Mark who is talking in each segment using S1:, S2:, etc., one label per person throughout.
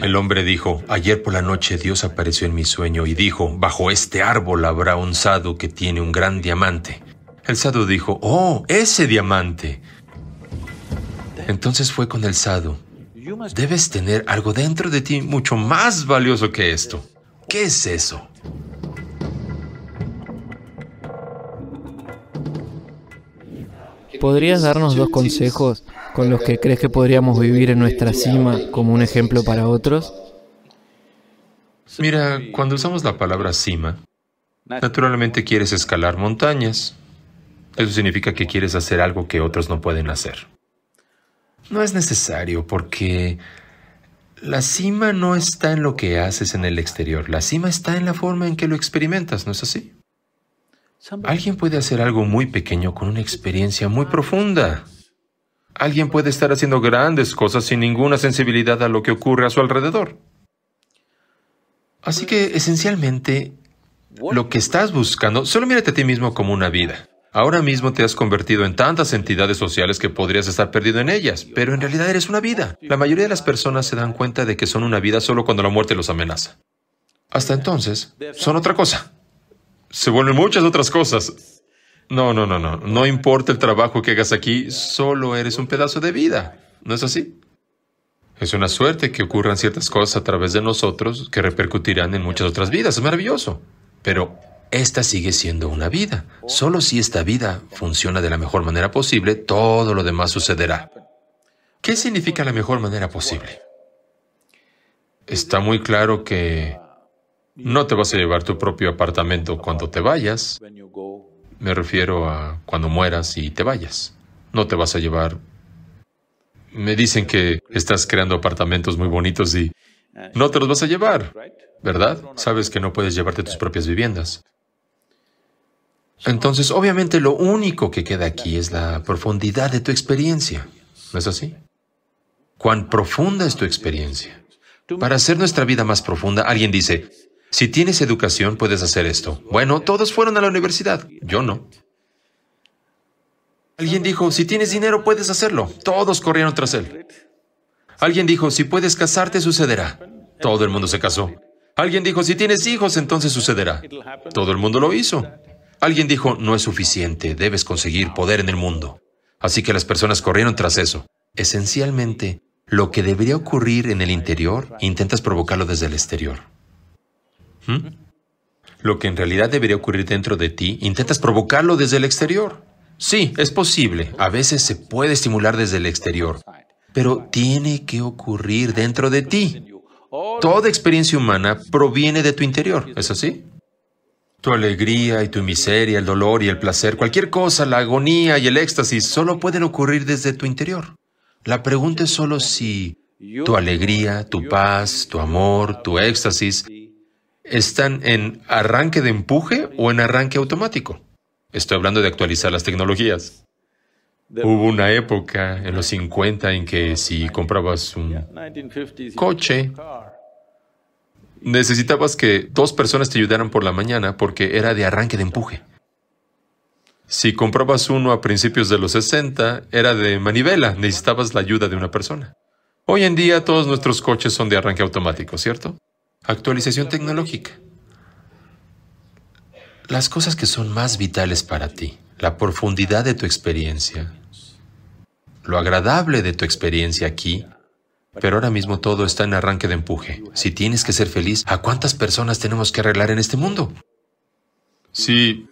S1: El hombre dijo, ayer por la noche Dios apareció en mi sueño y dijo, bajo este árbol habrá un sadu que tiene un gran diamante. El sadu dijo, oh, ese diamante. Entonces fue con el sadu. Debes tener algo dentro de ti mucho más valioso que esto. ¿Qué es eso?
S2: ¿Podrías darnos dos consejos con los que crees que podríamos vivir en nuestra cima como un ejemplo para otros?
S1: Mira, cuando usamos la palabra cima, naturalmente quieres escalar montañas. Eso significa que quieres hacer algo que otros no pueden hacer. No es necesario porque la cima no está en lo que haces en el exterior, la cima está en la forma en que lo experimentas, ¿no es así? Alguien puede hacer algo muy pequeño con una experiencia muy profunda. Alguien puede estar haciendo grandes cosas sin ninguna sensibilidad a lo que ocurre a su alrededor. Así que esencialmente, lo que estás buscando, solo mírate a ti mismo como una vida. Ahora mismo te has convertido en tantas entidades sociales que podrías estar perdido en ellas, pero en realidad eres una vida. La mayoría de las personas se dan cuenta de que son una vida solo cuando la muerte los amenaza. Hasta entonces, son otra cosa se vuelven muchas otras cosas. No, no, no, no. No importa el trabajo que hagas aquí, solo eres un pedazo de vida. ¿No es así? Es una suerte que ocurran ciertas cosas a través de nosotros que repercutirán en muchas otras vidas. Es maravilloso. Pero esta sigue siendo una vida. Solo si esta vida funciona de la mejor manera posible, todo lo demás sucederá. ¿Qué significa la mejor manera posible? Está muy claro que no te vas a llevar tu propio apartamento cuando te vayas. Me refiero a cuando mueras y te vayas. No te vas a llevar... Me dicen que estás creando apartamentos muy bonitos y no te los vas a llevar, ¿verdad? Sabes que no puedes llevarte tus propias viviendas. Entonces, obviamente, lo único que queda aquí es la profundidad de tu experiencia. ¿No es así? ¿Cuán profunda es tu experiencia? Para hacer nuestra vida más profunda, alguien dice, si tienes educación, puedes hacer esto. Bueno, todos fueron a la universidad. Yo no. Alguien dijo, si tienes dinero, puedes hacerlo. Todos corrieron tras él. Alguien dijo, si puedes casarte, sucederá. Todo el mundo se casó. Alguien dijo, si tienes hijos, entonces sucederá. Todo el mundo lo hizo. Alguien dijo, no es suficiente, debes conseguir poder en el mundo. Así que las personas corrieron tras eso. Esencialmente, lo que debería ocurrir en el interior, intentas provocarlo desde el exterior. Lo que en realidad debería ocurrir dentro de ti, intentas provocarlo desde el exterior. Sí, es posible. A veces se puede estimular desde el exterior, pero tiene que ocurrir dentro de ti. Toda experiencia humana proviene de tu interior, ¿es así? Tu alegría y tu miseria, el dolor y el placer, cualquier cosa, la agonía y el éxtasis, solo pueden ocurrir desde tu interior. La pregunta es solo si tu alegría, tu paz, tu amor, tu éxtasis están en arranque de empuje o en arranque automático. Estoy hablando de actualizar las tecnologías. Hubo una época en los 50 en que si comprabas un coche, necesitabas que dos personas te ayudaran por la mañana porque era de arranque de empuje. Si comprabas uno a principios de los 60, era de manivela, necesitabas la ayuda de una persona. Hoy en día todos nuestros coches son de arranque automático, ¿cierto? Actualización tecnológica. Las cosas que son más vitales para ti, la profundidad de tu experiencia, lo agradable de tu experiencia aquí, pero ahora mismo todo está en arranque de empuje. Si tienes que ser feliz, ¿a cuántas personas tenemos que arreglar en este mundo? Si,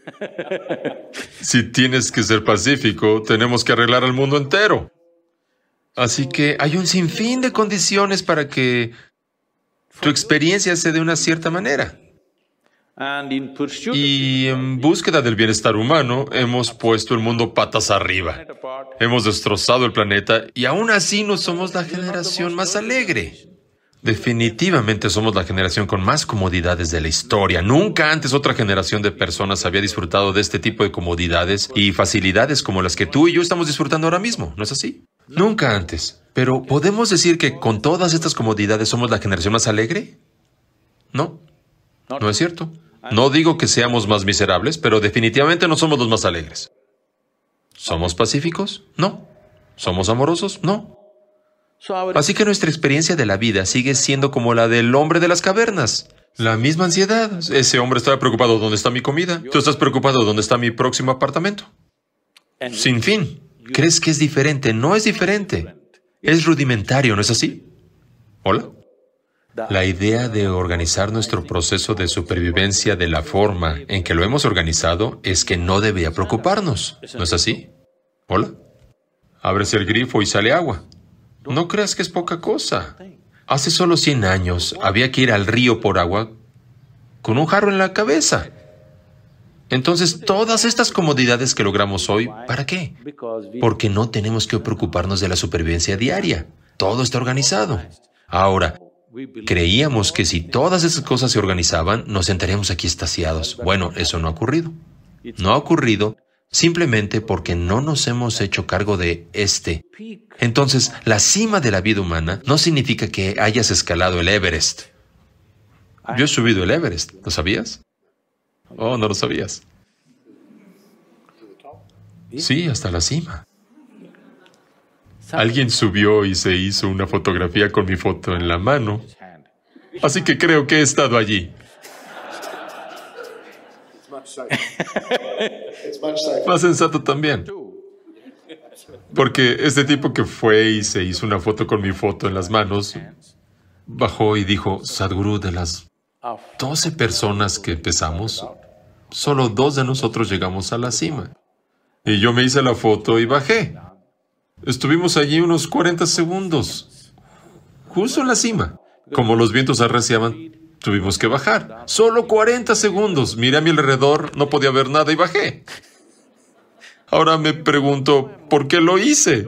S1: si tienes que ser pacífico, tenemos que arreglar al mundo entero. Así que hay un sinfín de condiciones para que tu experiencia se de una cierta manera. Y en búsqueda del bienestar humano, hemos puesto el mundo patas arriba. Hemos destrozado el planeta y aún así no somos la generación más alegre. Definitivamente somos la generación con más comodidades de la historia. Nunca antes otra generación de personas había disfrutado de este tipo de comodidades y facilidades como las que tú y yo estamos disfrutando ahora mismo, ¿no es así? Nunca antes. Pero ¿podemos decir que con todas estas comodidades somos la generación más alegre? No, no es cierto. No digo que seamos más miserables, pero definitivamente no somos los más alegres. ¿Somos pacíficos? No. ¿Somos amorosos? No. Así que nuestra experiencia de la vida sigue siendo como la del hombre de las cavernas. La misma ansiedad. Ese hombre está preocupado dónde está mi comida. Tú estás preocupado dónde está mi próximo apartamento. Sin fin. ¿Crees que es diferente? No es diferente. Es rudimentario, ¿no es así? ¿Hola? La idea de organizar nuestro proceso de supervivencia de la forma en que lo hemos organizado es que no debía preocuparnos, ¿no es así? ¿Hola? Abres el grifo y sale agua. No creas que es poca cosa. Hace solo 100 años había que ir al río por agua con un jarro en la cabeza. Entonces, todas estas comodidades que logramos hoy, ¿para qué? Porque no tenemos que preocuparnos de la supervivencia diaria. Todo está organizado. Ahora, creíamos que si todas esas cosas se organizaban, nos sentaríamos aquí estaciados. Bueno, eso no ha ocurrido. No ha ocurrido simplemente porque no nos hemos hecho cargo de este. Entonces, la cima de la vida humana no significa que hayas escalado el Everest. Yo he subido el Everest, ¿lo sabías? Oh, no lo sabías. Sí, hasta la cima. Alguien subió y se hizo una fotografía con mi foto en la mano. Así que creo que he estado allí. Más sensato también. Porque este tipo que fue y se hizo una foto con mi foto en las manos, bajó y dijo, Sadhguru, de las 12 personas que empezamos, solo dos de nosotros llegamos a la cima. Y yo me hice la foto y bajé. Estuvimos allí unos 40 segundos, justo en la cima. Como los vientos arreciaban, tuvimos que bajar. Solo 40 segundos. Miré a mi alrededor, no podía ver nada y bajé. Ahora me pregunto, ¿por qué lo hice?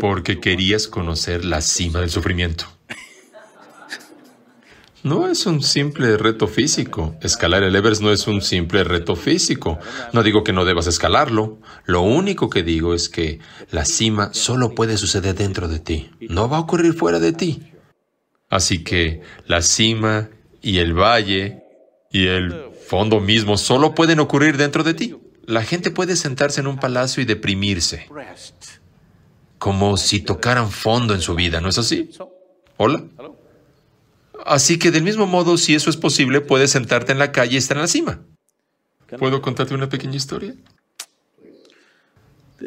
S1: Porque querías conocer la cima del sufrimiento. No es un simple reto físico. Escalar el Everest no es un simple reto físico. No digo que no debas escalarlo. Lo único que digo es que la cima solo puede suceder dentro de ti. No va a ocurrir fuera de ti. Así que la cima y el valle y el fondo mismo solo pueden ocurrir dentro de ti. La gente puede sentarse en un palacio y deprimirse. Como si tocaran fondo en su vida, ¿no es así? ¿Hola? Así que del mismo modo, si eso es posible, puedes sentarte en la calle y estar en la cima. ¿Puedo contarte una pequeña historia?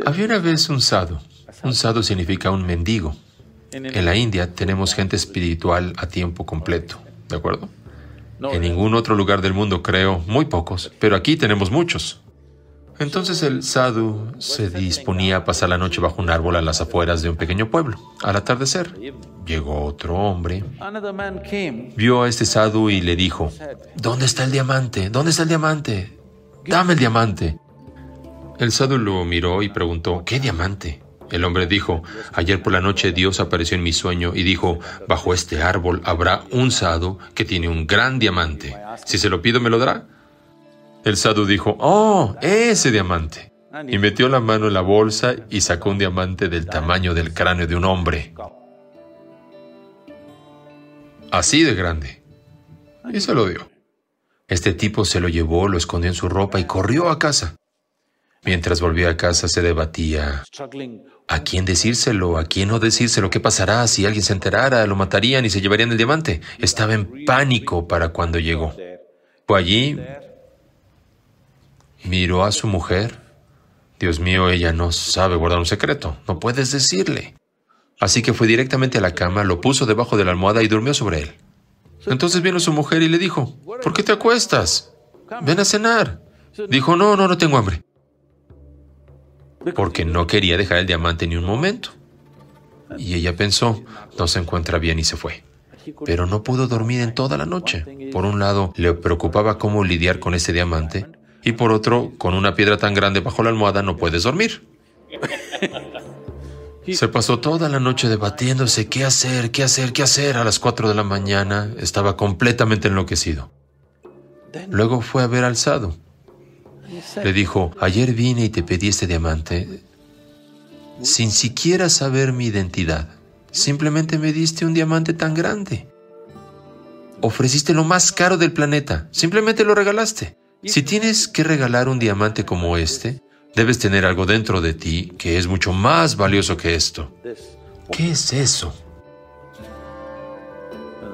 S1: Había una vez un sado. Un sado significa un mendigo. En la India tenemos gente espiritual a tiempo completo, ¿de acuerdo? En ningún otro lugar del mundo creo, muy pocos, pero aquí tenemos muchos. Entonces el sadhu se disponía a pasar la noche bajo un árbol a las afueras de un pequeño pueblo. Al atardecer, llegó otro hombre, vio a este sadhu y le dijo, ¿Dónde está el diamante? ¿Dónde está el diamante? Dame el diamante. El sadhu lo miró y preguntó, ¿qué diamante? El hombre dijo, ayer por la noche Dios apareció en mi sueño y dijo, bajo este árbol habrá un sadhu que tiene un gran diamante. Si se lo pido, ¿me lo dará? El sadhu dijo, oh, ese diamante. Y metió la mano en la bolsa y sacó un diamante del tamaño del cráneo de un hombre. Así de grande. Y se lo dio. Este tipo se lo llevó, lo escondió en su ropa y corrió a casa. Mientras volvió a casa se debatía a quién decírselo, a quién no decírselo, qué pasará si alguien se enterara, lo matarían y se llevarían el diamante. Estaba en pánico para cuando llegó. Fue allí, Miró a su mujer. Dios mío, ella no sabe guardar un secreto. No puedes decirle. Así que fue directamente a la cama, lo puso debajo de la almohada y durmió sobre él. Entonces vino su mujer y le dijo, ¿por qué te acuestas? Ven a cenar. Dijo, no, no, no tengo hambre. Porque no quería dejar el diamante ni un momento. Y ella pensó, no se encuentra bien y se fue. Pero no pudo dormir en toda la noche. Por un lado, le preocupaba cómo lidiar con ese diamante y por otro, con una piedra tan grande bajo la almohada no puedes dormir. Se pasó toda la noche debatiéndose qué hacer, qué hacer, qué hacer. A las 4 de la mañana estaba completamente enloquecido. Luego fue a ver al Sado. Le dijo, ayer vine y te pedí este diamante sin siquiera saber mi identidad. Simplemente me diste un diamante tan grande. Ofreciste lo más caro del planeta. Simplemente lo regalaste. Si tienes que regalar un diamante como este, Debes tener algo dentro de ti que es mucho más valioso que esto. ¿Qué es eso?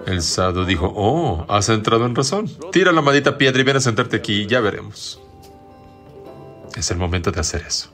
S1: El sado dijo, oh, has entrado en razón. Tira la maldita piedra y ven a sentarte aquí ya veremos. Es el momento de hacer eso.